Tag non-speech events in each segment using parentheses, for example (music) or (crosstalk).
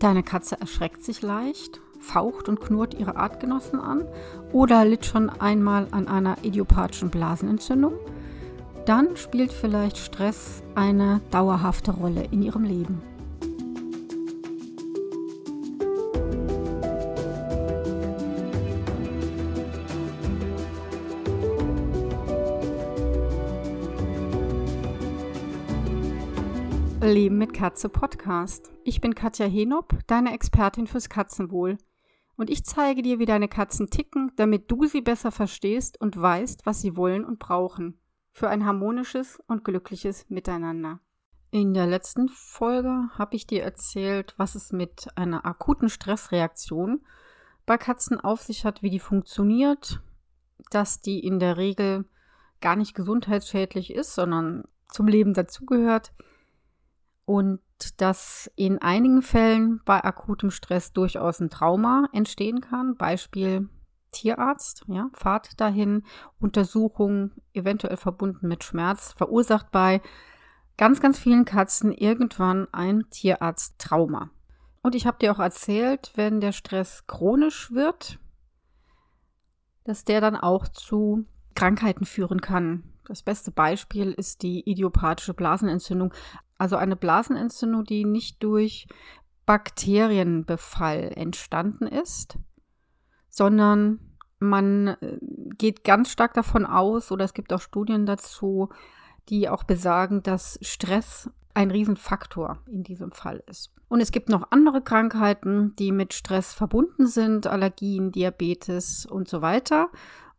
Deine Katze erschreckt sich leicht, faucht und knurrt ihre Artgenossen an oder litt schon einmal an einer idiopathischen Blasenentzündung, dann spielt vielleicht Stress eine dauerhafte Rolle in ihrem Leben. Leben mit Katze Podcast. Ich bin Katja Henop, deine Expertin fürs Katzenwohl. Und ich zeige dir, wie deine Katzen ticken, damit du sie besser verstehst und weißt, was sie wollen und brauchen. Für ein harmonisches und glückliches Miteinander. In der letzten Folge habe ich dir erzählt, was es mit einer akuten Stressreaktion bei Katzen auf sich hat, wie die funktioniert, dass die in der Regel gar nicht gesundheitsschädlich ist, sondern zum Leben dazugehört und dass in einigen Fällen bei akutem Stress durchaus ein Trauma entstehen kann. Beispiel Tierarzt, ja, Fahrt dahin, Untersuchung, eventuell verbunden mit Schmerz, verursacht bei ganz, ganz vielen Katzen irgendwann ein Tierarzttrauma. Und ich habe dir auch erzählt, wenn der Stress chronisch wird, dass der dann auch zu Krankheiten führen kann. Das beste Beispiel ist die idiopathische Blasenentzündung, also eine Blasenentzündung, die nicht durch Bakterienbefall entstanden ist, sondern man äh, geht ganz stark davon aus, oder es gibt auch Studien dazu, die auch besagen, dass Stress ein Riesenfaktor in diesem Fall ist. Und es gibt noch andere Krankheiten, die mit Stress verbunden sind, Allergien, Diabetes und so weiter.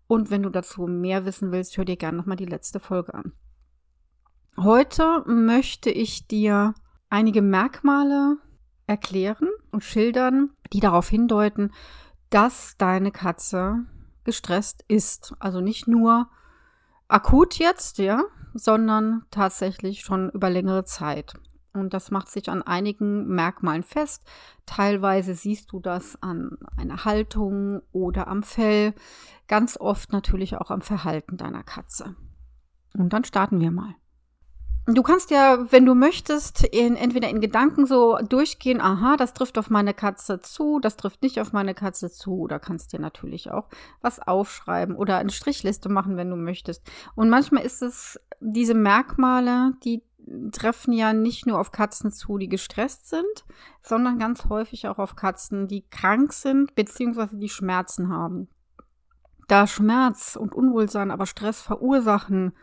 Und wenn du dazu mehr wissen willst, hör dir gerne nochmal die letzte Folge an. Heute möchte ich dir einige Merkmale erklären und schildern, die darauf hindeuten, dass deine Katze gestresst ist. Also nicht nur akut jetzt, ja, sondern tatsächlich schon über längere Zeit. Und das macht sich an einigen Merkmalen fest. Teilweise siehst du das an einer Haltung oder am Fell. Ganz oft natürlich auch am Verhalten deiner Katze. Und dann starten wir mal. Du kannst ja, wenn du möchtest, in, entweder in Gedanken so durchgehen, aha, das trifft auf meine Katze zu, das trifft nicht auf meine Katze zu, oder kannst dir natürlich auch was aufschreiben oder eine Strichliste machen, wenn du möchtest. Und manchmal ist es diese Merkmale, die treffen ja nicht nur auf Katzen zu, die gestresst sind, sondern ganz häufig auch auf Katzen, die krank sind, beziehungsweise die Schmerzen haben. Da Schmerz und Unwohlsein aber Stress verursachen,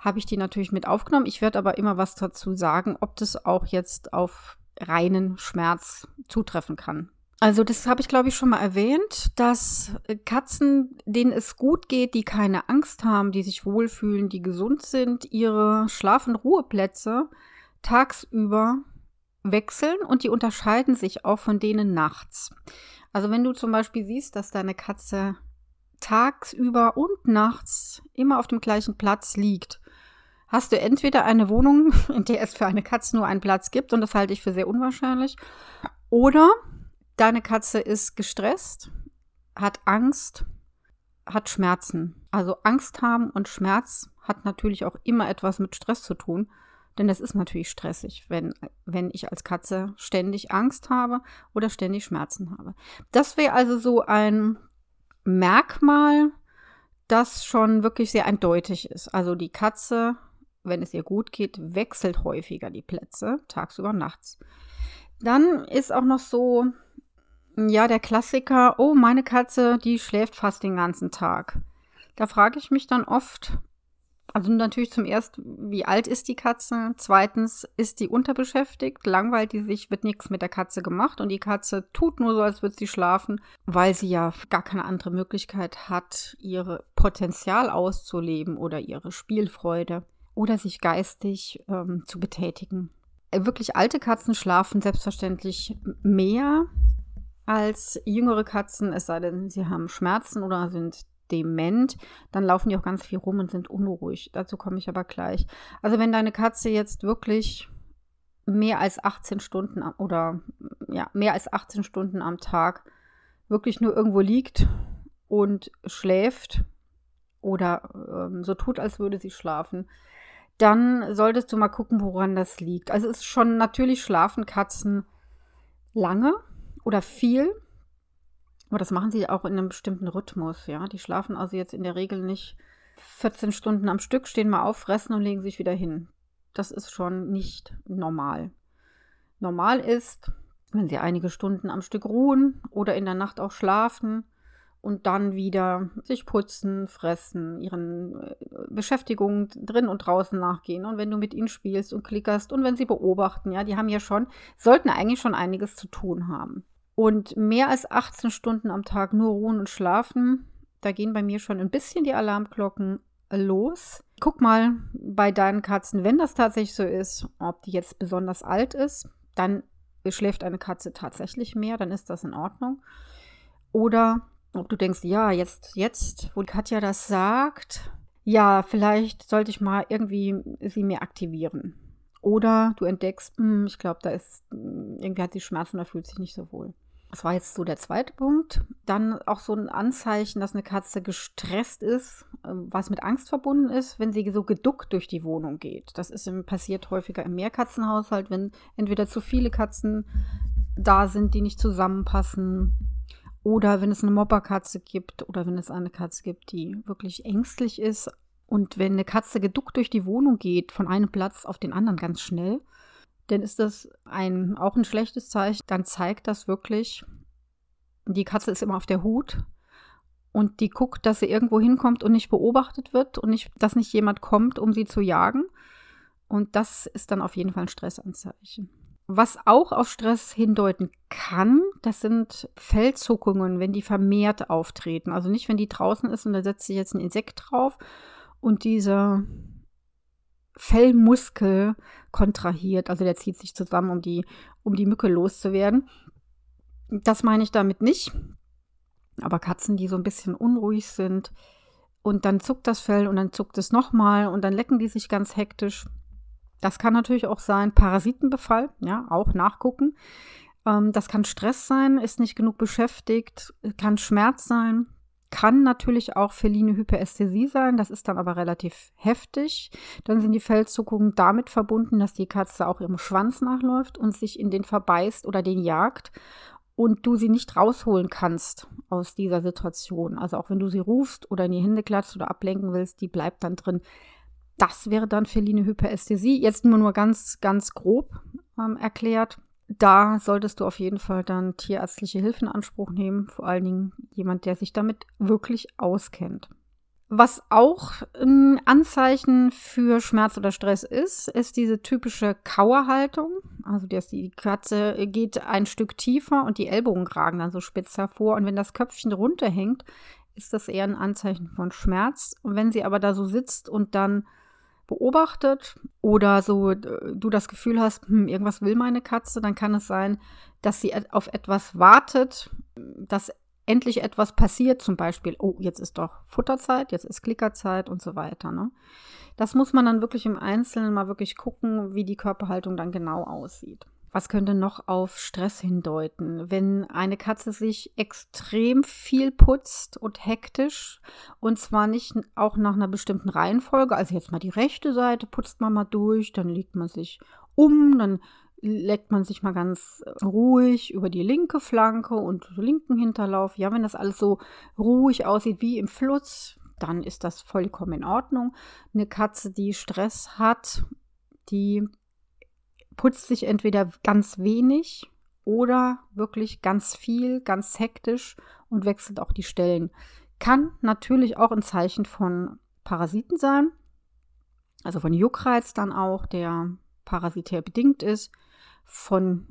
habe ich die natürlich mit aufgenommen. Ich werde aber immer was dazu sagen, ob das auch jetzt auf reinen Schmerz zutreffen kann. Also das habe ich, glaube ich, schon mal erwähnt, dass Katzen, denen es gut geht, die keine Angst haben, die sich wohlfühlen, die gesund sind, ihre Schlaf- und Ruheplätze tagsüber wechseln und die unterscheiden sich auch von denen nachts. Also wenn du zum Beispiel siehst, dass deine Katze tagsüber und nachts immer auf dem gleichen Platz liegt, hast du entweder eine Wohnung, (laughs) in der es für eine Katze nur einen Platz gibt, und das halte ich für sehr unwahrscheinlich, oder deine Katze ist gestresst, hat Angst, hat Schmerzen. Also Angst haben und Schmerz hat natürlich auch immer etwas mit Stress zu tun. Denn das ist natürlich stressig, wenn, wenn ich als Katze ständig Angst habe oder ständig Schmerzen habe. Das wäre also so ein Merkmal, das schon wirklich sehr eindeutig ist. Also die Katze wenn es ihr gut geht, wechselt häufiger die Plätze, tagsüber, nachts. Dann ist auch noch so, ja, der Klassiker, oh, meine Katze, die schläft fast den ganzen Tag. Da frage ich mich dann oft, also natürlich zum ersten, wie alt ist die Katze? Zweitens, ist die unterbeschäftigt? Langweilt die sich? Wird nichts mit der Katze gemacht? Und die Katze tut nur so, als würde sie schlafen, weil sie ja gar keine andere Möglichkeit hat, ihre Potenzial auszuleben oder ihre Spielfreude oder sich geistig ähm, zu betätigen. Äh, wirklich alte Katzen schlafen selbstverständlich mehr als jüngere Katzen, es sei denn, sie haben Schmerzen oder sind dement, dann laufen die auch ganz viel rum und sind unruhig. Dazu komme ich aber gleich. Also wenn deine Katze jetzt wirklich mehr als 18 Stunden oder ja, mehr als 18 Stunden am Tag wirklich nur irgendwo liegt und schläft oder ähm, so tut, als würde sie schlafen, dann solltest du mal gucken, woran das liegt. Also es ist schon natürlich schlafen Katzen lange oder viel. Aber das machen sie auch in einem bestimmten Rhythmus, ja. Die schlafen also jetzt in der Regel nicht 14 Stunden am Stück, stehen mal auf, fressen und legen sich wieder hin. Das ist schon nicht normal. Normal ist, wenn sie einige Stunden am Stück ruhen oder in der Nacht auch schlafen und dann wieder sich putzen, fressen, ihren äh, Beschäftigungen drin und draußen nachgehen. Und wenn du mit ihnen spielst und klickerst und wenn sie beobachten, ja, die haben ja schon, sollten eigentlich schon einiges zu tun haben. Und mehr als 18 Stunden am Tag nur ruhen und schlafen, da gehen bei mir schon ein bisschen die Alarmglocken los. Guck mal bei deinen Katzen, wenn das tatsächlich so ist, ob die jetzt besonders alt ist, dann schläft eine Katze tatsächlich mehr, dann ist das in Ordnung. Oder ob du denkst, ja, jetzt, jetzt, wo Katja das sagt, ja, vielleicht sollte ich mal irgendwie sie mehr aktivieren. Oder du entdeckst, hm, ich glaube, da ist, hm, irgendwie hat sie Schmerzen, da fühlt sich nicht so wohl. Das war jetzt so der zweite Punkt. Dann auch so ein Anzeichen, dass eine Katze gestresst ist, ähm, was mit Angst verbunden ist, wenn sie so geduckt durch die Wohnung geht. Das ist passiert häufiger im Mehrkatzenhaushalt, wenn entweder zu viele Katzen da sind, die nicht zusammenpassen oder wenn es eine Mopperkatze gibt oder wenn es eine Katze gibt, die wirklich ängstlich ist. Und wenn eine Katze geduckt durch die Wohnung geht, von einem Platz auf den anderen ganz schnell, dann ist das ein, auch ein schlechtes Zeichen. Dann zeigt das wirklich, die Katze ist immer auf der Hut und die guckt, dass sie irgendwo hinkommt und nicht beobachtet wird und nicht, dass nicht jemand kommt, um sie zu jagen. Und das ist dann auf jeden Fall ein Stressanzeichen. Was auch auf Stress hindeuten kann, das sind Fellzuckungen, wenn die vermehrt auftreten. Also nicht, wenn die draußen ist und da setzt sich jetzt ein Insekt drauf und dieser Fellmuskel kontrahiert, also der zieht sich zusammen, um die, um die Mücke loszuwerden. Das meine ich damit nicht. Aber Katzen, die so ein bisschen unruhig sind und dann zuckt das Fell und dann zuckt es nochmal und dann lecken die sich ganz hektisch das kann natürlich auch sein Parasitenbefall, ja, auch nachgucken. Ähm, das kann Stress sein, ist nicht genug beschäftigt, kann Schmerz sein, kann natürlich auch feline Hyperästhesie sein, das ist dann aber relativ heftig. Dann sind die Fellzuckungen damit verbunden, dass die Katze auch ihrem Schwanz nachläuft und sich in den verbeißt oder den jagt und du sie nicht rausholen kannst aus dieser Situation. Also auch wenn du sie rufst oder in die Hände klatschst oder ablenken willst, die bleibt dann drin. Das wäre dann feline Hyperästhesie. Jetzt nur nur ganz, ganz grob ähm, erklärt. Da solltest du auf jeden Fall dann tierärztliche Hilfe in Anspruch nehmen. Vor allen Dingen jemand, der sich damit wirklich auskennt. Was auch ein Anzeichen für Schmerz oder Stress ist, ist diese typische Kauerhaltung. Also die Katze geht ein Stück tiefer und die Ellbogen ragen dann so spitz hervor. Und wenn das Köpfchen runterhängt, ist das eher ein Anzeichen von Schmerz. Und wenn sie aber da so sitzt und dann beobachtet oder so du das Gefühl hast, hm, irgendwas will meine Katze, dann kann es sein, dass sie auf etwas wartet, dass endlich etwas passiert, zum Beispiel, oh, jetzt ist doch Futterzeit, jetzt ist Klickerzeit und so weiter. Ne? Das muss man dann wirklich im Einzelnen mal wirklich gucken, wie die Körperhaltung dann genau aussieht. Was könnte noch auf Stress hindeuten? Wenn eine Katze sich extrem viel putzt und hektisch und zwar nicht auch nach einer bestimmten Reihenfolge, also jetzt mal die rechte Seite putzt man mal durch, dann legt man sich um, dann legt man sich mal ganz ruhig über die linke Flanke und linken Hinterlauf. Ja, wenn das alles so ruhig aussieht wie im Fluss, dann ist das vollkommen in Ordnung. Eine Katze, die Stress hat, die putzt sich entweder ganz wenig oder wirklich ganz viel, ganz hektisch und wechselt auch die Stellen. Kann natürlich auch ein Zeichen von Parasiten sein, also von Juckreiz dann auch, der parasitär bedingt ist, von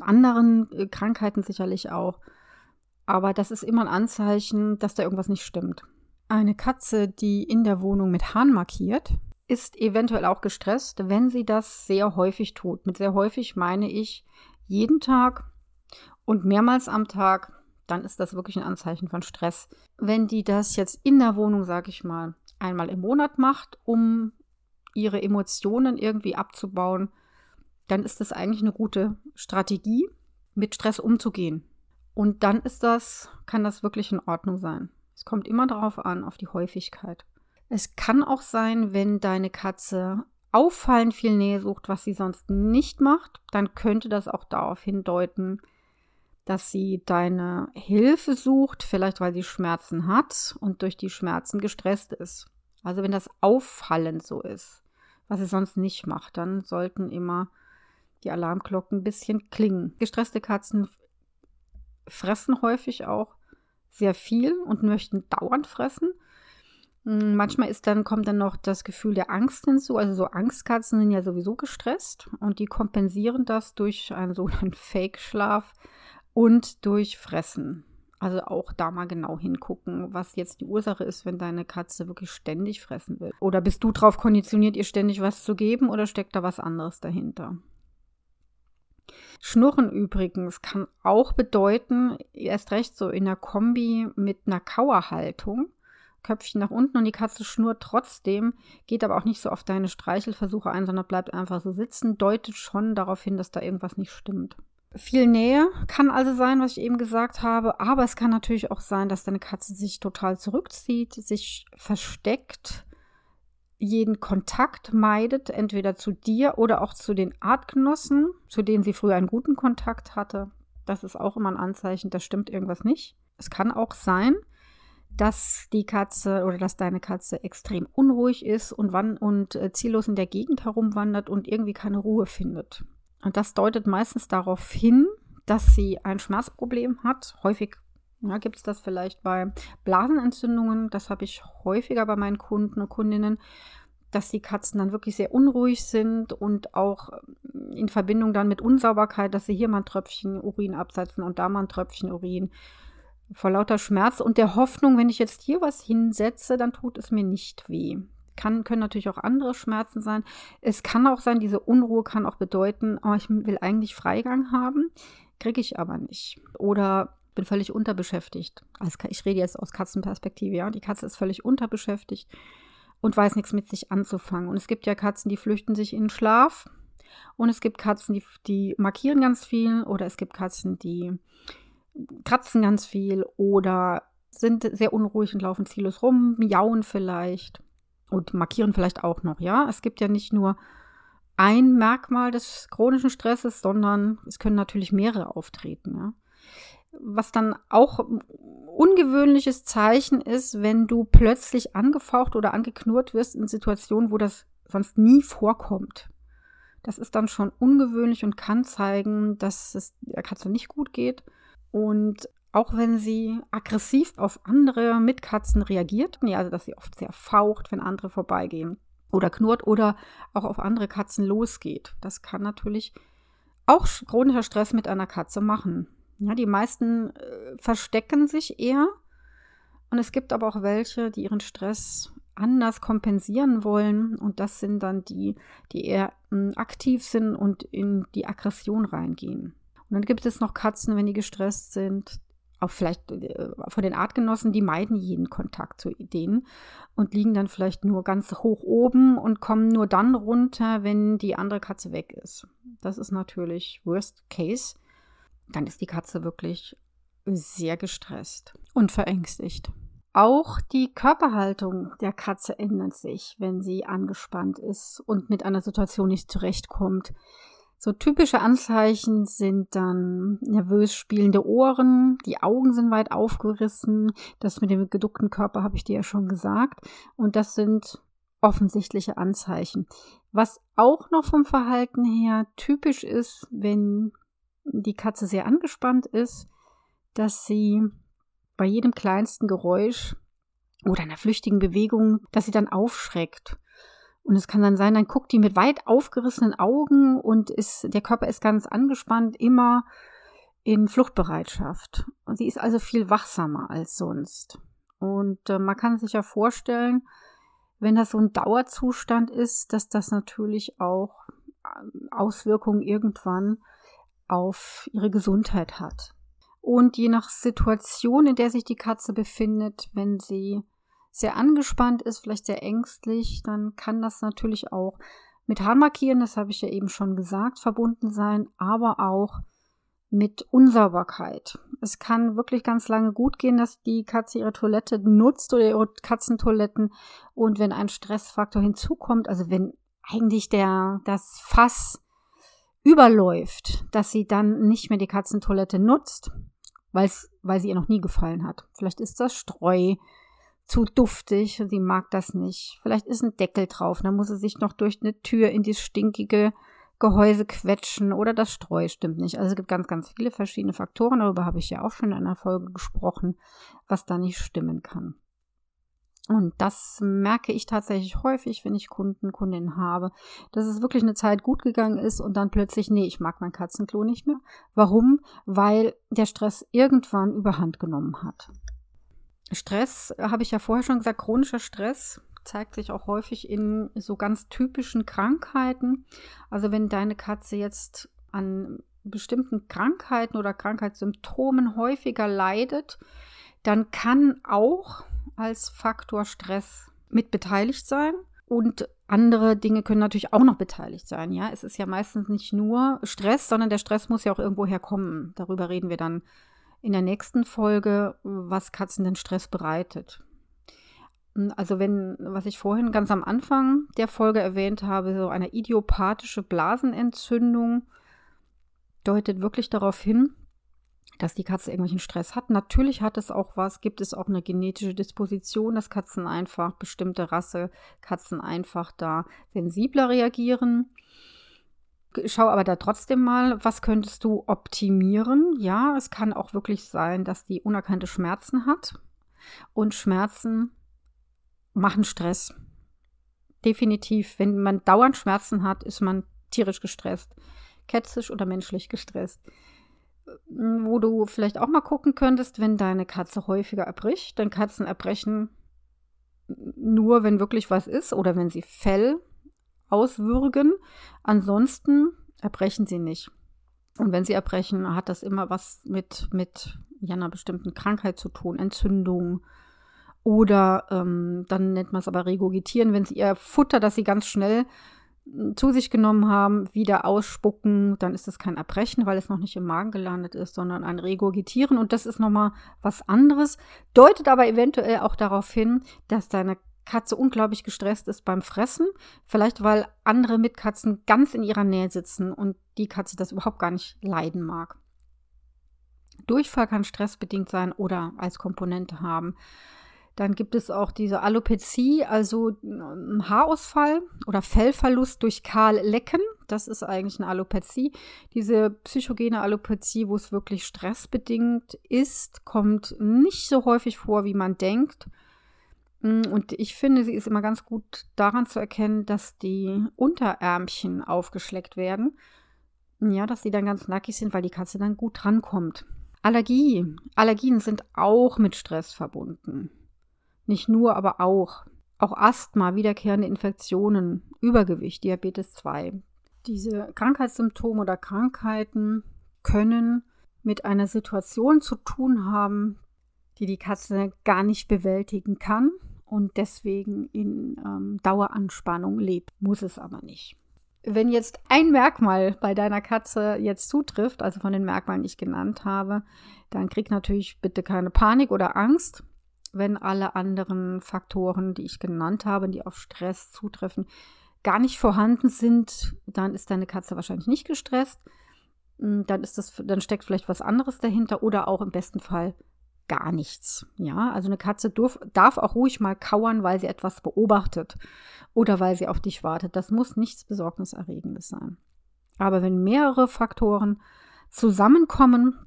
anderen äh, Krankheiten sicherlich auch. Aber das ist immer ein Anzeichen, dass da irgendwas nicht stimmt. Eine Katze, die in der Wohnung mit Hahn markiert, ist eventuell auch gestresst, wenn sie das sehr häufig tut. Mit sehr häufig meine ich jeden Tag und mehrmals am Tag, dann ist das wirklich ein Anzeichen von Stress. Wenn die das jetzt in der Wohnung, sage ich mal, einmal im Monat macht, um ihre Emotionen irgendwie abzubauen, dann ist das eigentlich eine gute Strategie, mit Stress umzugehen. Und dann ist das, kann das wirklich in Ordnung sein. Es kommt immer darauf an, auf die Häufigkeit. Es kann auch sein, wenn deine Katze auffallend viel Nähe sucht, was sie sonst nicht macht, dann könnte das auch darauf hindeuten, dass sie deine Hilfe sucht, vielleicht weil sie Schmerzen hat und durch die Schmerzen gestresst ist. Also wenn das auffallend so ist, was sie sonst nicht macht, dann sollten immer die Alarmglocken ein bisschen klingen. Gestresste Katzen fressen häufig auch sehr viel und möchten dauernd fressen. Hm, manchmal ist dann, kommt dann noch das Gefühl der Angst hinzu. Also so Angstkatzen sind ja sowieso gestresst und die kompensieren das durch einen (laughs) sogenannten Fake-Schlaf und durch Fressen. Also auch da mal genau hingucken, was jetzt die Ursache ist, wenn deine Katze wirklich ständig fressen will. Oder bist du darauf konditioniert, ihr ständig was zu geben oder steckt da was anderes dahinter? Schnurren übrigens kann auch bedeuten, erst recht so in der Kombi mit einer Kauerhaltung, Köpfchen nach unten und die Katze schnurrt trotzdem, geht aber auch nicht so auf deine Streichelversuche ein, sondern bleibt einfach so sitzen, deutet schon darauf hin, dass da irgendwas nicht stimmt. Viel Nähe kann also sein, was ich eben gesagt habe, aber es kann natürlich auch sein, dass deine Katze sich total zurückzieht, sich versteckt, jeden Kontakt meidet, entweder zu dir oder auch zu den Artgenossen, zu denen sie früher einen guten Kontakt hatte. Das ist auch immer ein Anzeichen, da stimmt irgendwas nicht. Es kann auch sein, dass die Katze oder dass deine Katze extrem unruhig ist und wann und äh, ziellos in der Gegend herumwandert und irgendwie keine Ruhe findet. Und das deutet meistens darauf hin, dass sie ein Schmerzproblem hat. Häufig ja, gibt es das vielleicht bei Blasenentzündungen. Das habe ich häufiger bei meinen Kunden und Kundinnen, dass die Katzen dann wirklich sehr unruhig sind und auch in Verbindung dann mit Unsauberkeit, dass sie hier mal ein Tröpfchen Urin absetzen und da mal ein Tröpfchen Urin. Vor lauter Schmerz und der Hoffnung, wenn ich jetzt hier was hinsetze, dann tut es mir nicht weh kann, können natürlich auch andere Schmerzen sein. Es kann auch sein, diese Unruhe kann auch bedeuten, oh, ich will eigentlich Freigang haben, kriege ich aber nicht. Oder bin völlig unterbeschäftigt. Also ich rede jetzt aus Katzenperspektive, ja. Die Katze ist völlig unterbeschäftigt und weiß nichts mit sich anzufangen. Und es gibt ja Katzen, die flüchten sich in den Schlaf. Und es gibt Katzen, die, die markieren ganz viel. Oder es gibt Katzen, die kratzen ganz viel. Oder sind sehr unruhig und laufen ziellos rum, miauen vielleicht und markieren vielleicht auch noch, ja. Es gibt ja nicht nur ein Merkmal des chronischen Stresses, sondern es können natürlich mehrere auftreten, ja. Was dann auch ungewöhnliches Zeichen ist, wenn du plötzlich angefaucht oder angeknurrt wirst in Situationen, wo das sonst nie vorkommt. Das ist dann schon ungewöhnlich und kann zeigen, dass es der Katze nicht gut geht. Und auch wenn sie aggressiv auf andere Mitkatzen reagiert, ja, also dass sie oft sehr faucht, wenn andere vorbeigehen oder knurrt oder auch auf andere Katzen losgeht. Das kann natürlich auch chronischer Stress mit einer Katze machen. Ja, die meisten äh, verstecken sich eher und es gibt aber auch welche, die ihren Stress anders kompensieren wollen und das sind dann die, die eher äh, aktiv sind und in die Aggression reingehen. Und dann gibt es noch Katzen, wenn die gestresst sind, auch vielleicht äh, von den Artgenossen, die meiden jeden Kontakt zu denen und liegen dann vielleicht nur ganz hoch oben und kommen nur dann runter, wenn die andere Katze weg ist. Das ist natürlich Worst Case. Dann ist die Katze wirklich sehr gestresst und verängstigt. Auch die Körperhaltung der Katze ändert sich, wenn sie angespannt ist und mit einer Situation nicht zurechtkommt. So typische Anzeichen sind dann nervös spielende Ohren, die Augen sind weit aufgerissen, das mit dem geduckten Körper habe ich dir ja schon gesagt. Und das sind offensichtliche Anzeichen. Was auch noch vom Verhalten her typisch ist, wenn die Katze sehr angespannt ist, dass sie bei jedem kleinsten Geräusch oder einer flüchtigen Bewegung, dass sie dann aufschreckt und es kann dann sein, dann guckt die mit weit aufgerissenen Augen und ist, der Körper ist ganz angespannt, immer in Fluchtbereitschaft. Und sie ist also viel wachsamer als sonst. Und äh, man kann sich ja vorstellen, wenn das so ein Dauerzustand ist, dass das natürlich auch ähm, Auswirkungen irgendwann auf ihre Gesundheit hat. Und je nach Situation, in der sich die Katze befindet, wenn sie sehr angespannt ist, vielleicht sehr ängstlich, dann kann das natürlich auch mit Haarmarkieren, das habe ich ja eben schon gesagt, verbunden sein, aber auch mit Unsauberkeit. Es kann wirklich ganz lange gut gehen, dass die Katze ihre Toilette nutzt oder ihre Katzentoiletten und wenn ein Stressfaktor hinzukommt, also wenn eigentlich der, das Fass überläuft, dass sie dann nicht mehr die Katzentoilette nutzt, weil sie ihr noch nie gefallen hat. Vielleicht ist das Streu zu duftig, sie mag das nicht. Vielleicht ist ein Deckel drauf, dann muss sie sich noch durch eine Tür in dieses stinkige Gehäuse quetschen oder das Streu stimmt nicht. Also es gibt ganz, ganz viele verschiedene Faktoren, darüber habe ich ja auch schon in einer Folge gesprochen, was da nicht stimmen kann. Und das merke ich tatsächlich häufig, wenn ich Kunden, Kundinnen habe, dass es wirklich eine Zeit gut gegangen ist und dann plötzlich, nee, ich mag mein Katzenklo nicht mehr. Warum? Weil der Stress irgendwann überhand genommen hat. Stress, habe ich ja vorher schon gesagt, chronischer Stress zeigt sich auch häufig in so ganz typischen Krankheiten. Also wenn deine Katze jetzt an bestimmten Krankheiten oder Krankheitssymptomen häufiger leidet, dann kann auch als Faktor Stress mit beteiligt sein. Und andere Dinge können natürlich auch noch beteiligt sein. Ja, es ist ja meistens nicht nur Stress, sondern der Stress muss ja auch irgendwo herkommen. Darüber reden wir dann in der nächsten Folge, was Katzen den Stress bereitet. Also wenn, was ich vorhin ganz am Anfang der Folge erwähnt habe, so eine idiopathische Blasenentzündung deutet wirklich darauf hin, dass die Katze irgendwelchen Stress hat. Natürlich hat es auch was, gibt es auch eine genetische Disposition, dass Katzen einfach, bestimmte Rasse, Katzen einfach da sensibler reagieren. Schau aber da trotzdem mal, was könntest du optimieren? Ja, es kann auch wirklich sein, dass die unerkannte Schmerzen hat. Und Schmerzen machen Stress. Definitiv. Wenn man dauernd Schmerzen hat, ist man tierisch gestresst. Kätzisch oder menschlich gestresst. Wo du vielleicht auch mal gucken könntest, wenn deine Katze häufiger erbricht. Denn Katzen erbrechen nur, wenn wirklich was ist oder wenn sie Fell auswürgen. Ansonsten erbrechen sie nicht. Und wenn sie erbrechen, hat das immer was mit, mit ja, einer bestimmten Krankheit zu tun, Entzündung. Oder ähm, dann nennt man es aber Regurgitieren, wenn sie ihr Futter, das sie ganz schnell hm, zu sich genommen haben, wieder ausspucken, dann ist es kein Erbrechen, weil es noch nicht im Magen gelandet ist, sondern ein Regurgitieren. Und das ist nochmal was anderes, deutet aber eventuell auch darauf hin, dass deine Katze unglaublich gestresst ist beim Fressen. Vielleicht, weil andere Mitkatzen ganz in ihrer Nähe sitzen und die Katze das überhaupt gar nicht leiden mag. Durchfall kann stressbedingt sein oder als Komponente haben. Dann gibt es auch diese Alopezie, also Haarausfall oder Fellverlust durch Kahllecken. Das ist eigentlich eine Alopezie. Diese psychogene Alopezie, wo es wirklich stressbedingt ist, kommt nicht so häufig vor, wie man denkt. Mm, und ich finde, sie ist immer ganz gut daran zu erkennen, dass die Unterärmchen aufgeschleckt werden. Ja, dass sie dann ganz nackig sind, weil die Katze dann gut drankommt. Allergie. Allergien sind auch mit Stress verbunden. Nicht nur, aber auch. Auch Asthma, wiederkehrende Infektionen, Übergewicht, Diabetes 2. Diese Krankheitssymptome oder Krankheiten können mit einer Situation zu tun haben, die die Katze gar nicht bewältigen kann und deswegen in ähm, Daueranspannung lebt. Muss es aber nicht. Wenn jetzt ein Merkmal bei deiner Katze jetzt zutrifft, also von den Merkmalen, die ich genannt habe, dann krieg natürlich bitte keine Panik oder Angst. Wenn alle anderen Faktoren, die ich genannt habe, die auf Stress zutreffen, gar nicht vorhanden sind, dann ist deine Katze wahrscheinlich nicht gestresst. Hm, dann ist das, dann steckt vielleicht was anderes dahinter oder auch im besten Fall gar nichts. Ja, also eine Katze darf, darf auch ruhig mal kauern, weil sie etwas beobachtet oder weil sie auf dich wartet. Das muss nichts Besorgniserregendes sein. Aber wenn mehrere Faktoren zusammenkommen,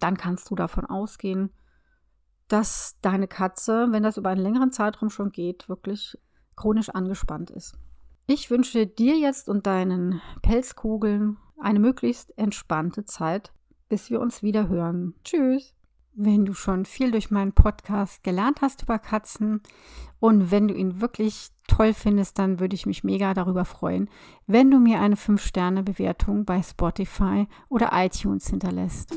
dann kannst du davon ausgehen, dass deine Katze, wenn das über einen längeren Zeitraum schon geht, wirklich chronisch angespannt ist. Ich wünsche dir jetzt und deinen Pelzkugeln eine möglichst entspannte Zeit, bis wir uns wieder hören. Tschüss! Wenn du schon viel durch meinen Podcast gelernt hast über Katzen und wenn du ihn wirklich toll findest, dann würde ich mich mega darüber freuen, wenn du mir eine 5-Sterne-Bewertung bei Spotify oder iTunes hinterlässt.